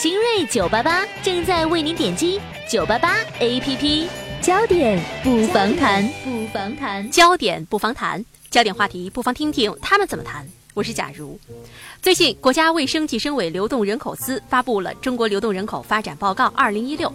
新锐九八八正在为您点击九八八 APP，焦点不妨谈，不妨谈，焦点不妨谈，焦点话题不妨听听他们怎么谈。我是假如。最近，国家卫生计生委流动人口司发布了《中国流动人口发展报告（二零一六）》。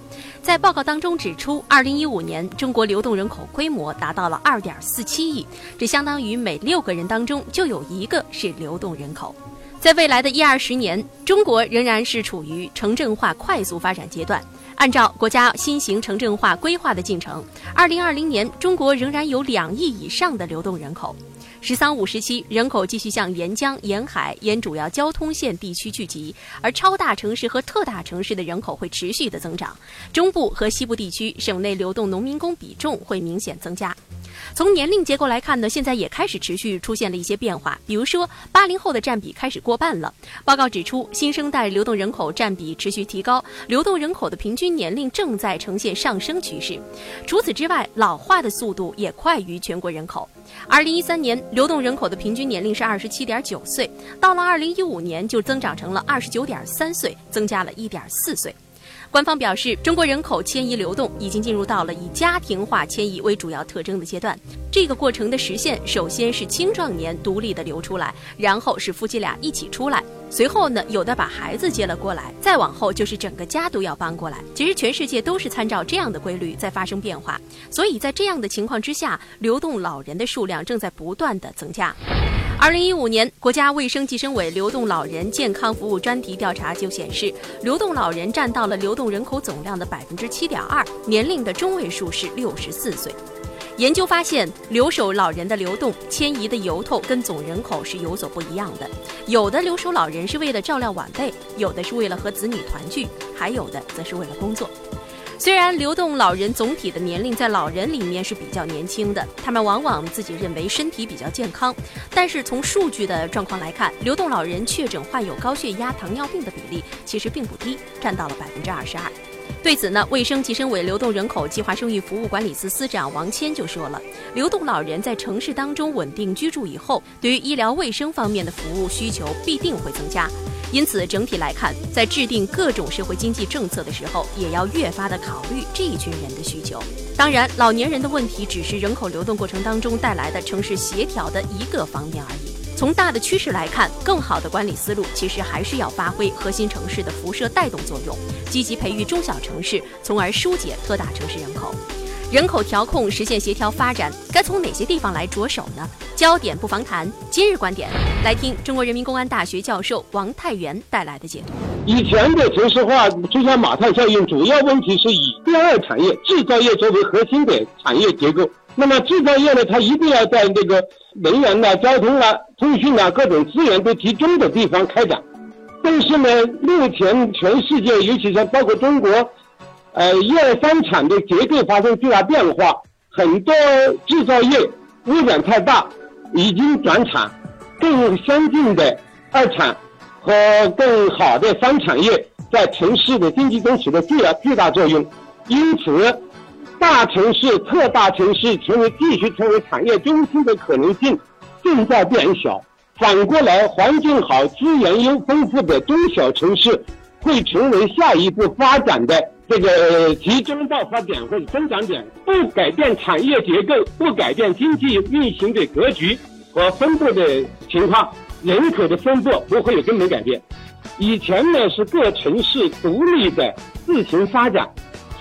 在报告当中指出，二零一五年中国流动人口规模达到了二点四七亿，这相当于每六个人当中就有一个是流动人口。在未来的一二十年，中国仍然是处于城镇化快速发展阶段。按照国家新型城镇化规划的进程，二零二零年中国仍然有两亿以上的流动人口。“十三五”时期，人口继续向沿江、沿海、沿主要交通线地区聚集，而超大城市和特大城市的人口会持续的增长。中部和西部地区省内流动农民工比重会明显增加。从年龄结构来看呢，现在也开始持续出现了一些变化。比如说，八零后的占比开始过半了。报告指出，新生代流动人口占比持续提高，流动人口的平均年龄正在呈现上升趋势。除此之外，老化的速度也快于全国人口。二零一三年，流动人口的平均年龄是二十七点九岁，到了二零一五年就增长成了二十九点三岁，增加了一点四岁。官方表示，中国人口迁移流动已经进入到了以家庭化迁移为主要特征的阶段。这个过程的实现，首先是青壮年独立的流出来，然后是夫妻俩一起出来，随后呢，有的把孩子接了过来，再往后就是整个家都要搬过来。其实全世界都是参照这样的规律在发生变化，所以在这样的情况之下，流动老人的数量正在不断的增加。二零一五年，国家卫生计生委流动老人健康服务专题调查就显示，流动老人占到了流动人口总量的百分之七点二，年龄的中位数是六十四岁。研究发现，留守老人的流动迁移的由头跟总人口是有所不一样的，有的留守老人是为了照料晚辈，有的是为了和子女团聚，还有的则是为了工作。虽然流动老人总体的年龄在老人里面是比较年轻的，他们往往自己认为身体比较健康，但是从数据的状况来看，流动老人确诊患有高血压、糖尿病的比例其实并不低，占到了百分之二十二。对此呢，卫生计生委流动人口计划生育服务管理司司长王谦就说了，流动老人在城市当中稳定居住以后，对于医疗卫生方面的服务需求必定会增加。因此，整体来看，在制定各种社会经济政策的时候，也要越发的考虑这一群人的需求。当然，老年人的问题只是人口流动过程当中带来的城市协调的一个方面而已。从大的趋势来看，更好的管理思路其实还是要发挥核心城市的辐射带动作用，积极培育中小城市，从而疏解特大城市人口。人口调控实现协调发展，该从哪些地方来着手呢？焦点不妨谈今日观点，来听中国人民公安大学教授王太元带来的解读。以前的城市化出现马太效应，主要问题是以第二产业制造业作为核心的产业结构。那么制造业呢，它一定要在这个能源呐、交通啊、通讯啊各种资源都集中的地方开展。但是呢，目前全世界，尤其是包括中国。呃，一二三产的结构发生巨大变化，很多制造业污染太大，已经转产，更先进的二产和更好的三产业在城市的经济中起着巨大巨大作用，因此，大城市、特大城市成为继续成为产业中心的可能性正在变小。反过来，环境好、资源优丰富的中小城市会成为下一步发展的。这个集中爆发点或者增长点，不改变产业结构，不改变经济运行的格局和分布的情况，人口的分布不会有根本改变。以前呢是各城市独立的自行发展，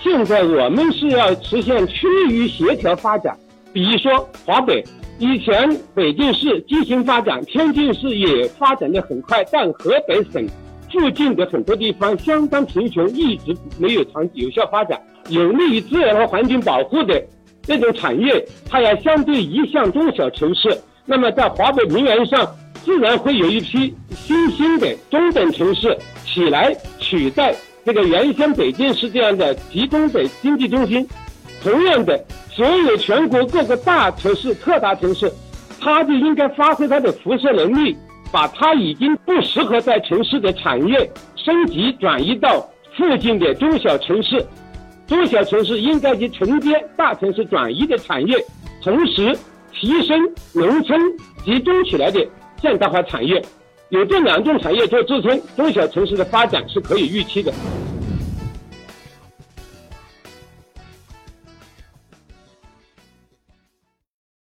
现在我们是要实现区域协调发展。比如说华北，以前北京市畸形发展，天津市也发展的很快，但河北省。附近的很多地方相当贫穷，一直没有长有效发展。有利于自然和环境保护的这种产业，它要相对移向中小城市。那么在华北平原上，自然会有一批新兴的中等城市起来取代这个原先北京市这样的集中的经济中心。同样的，所有全国各个大城市、特大城市，它就应该发挥它的辐射能力。把它已经不适合在城市的产业升级转移到附近的中小城市，中小城市应该去承接大城市转移的产业，同时提升农村集中起来的现代化产业。有这两种产业做支撑，中小城市的发展是可以预期的。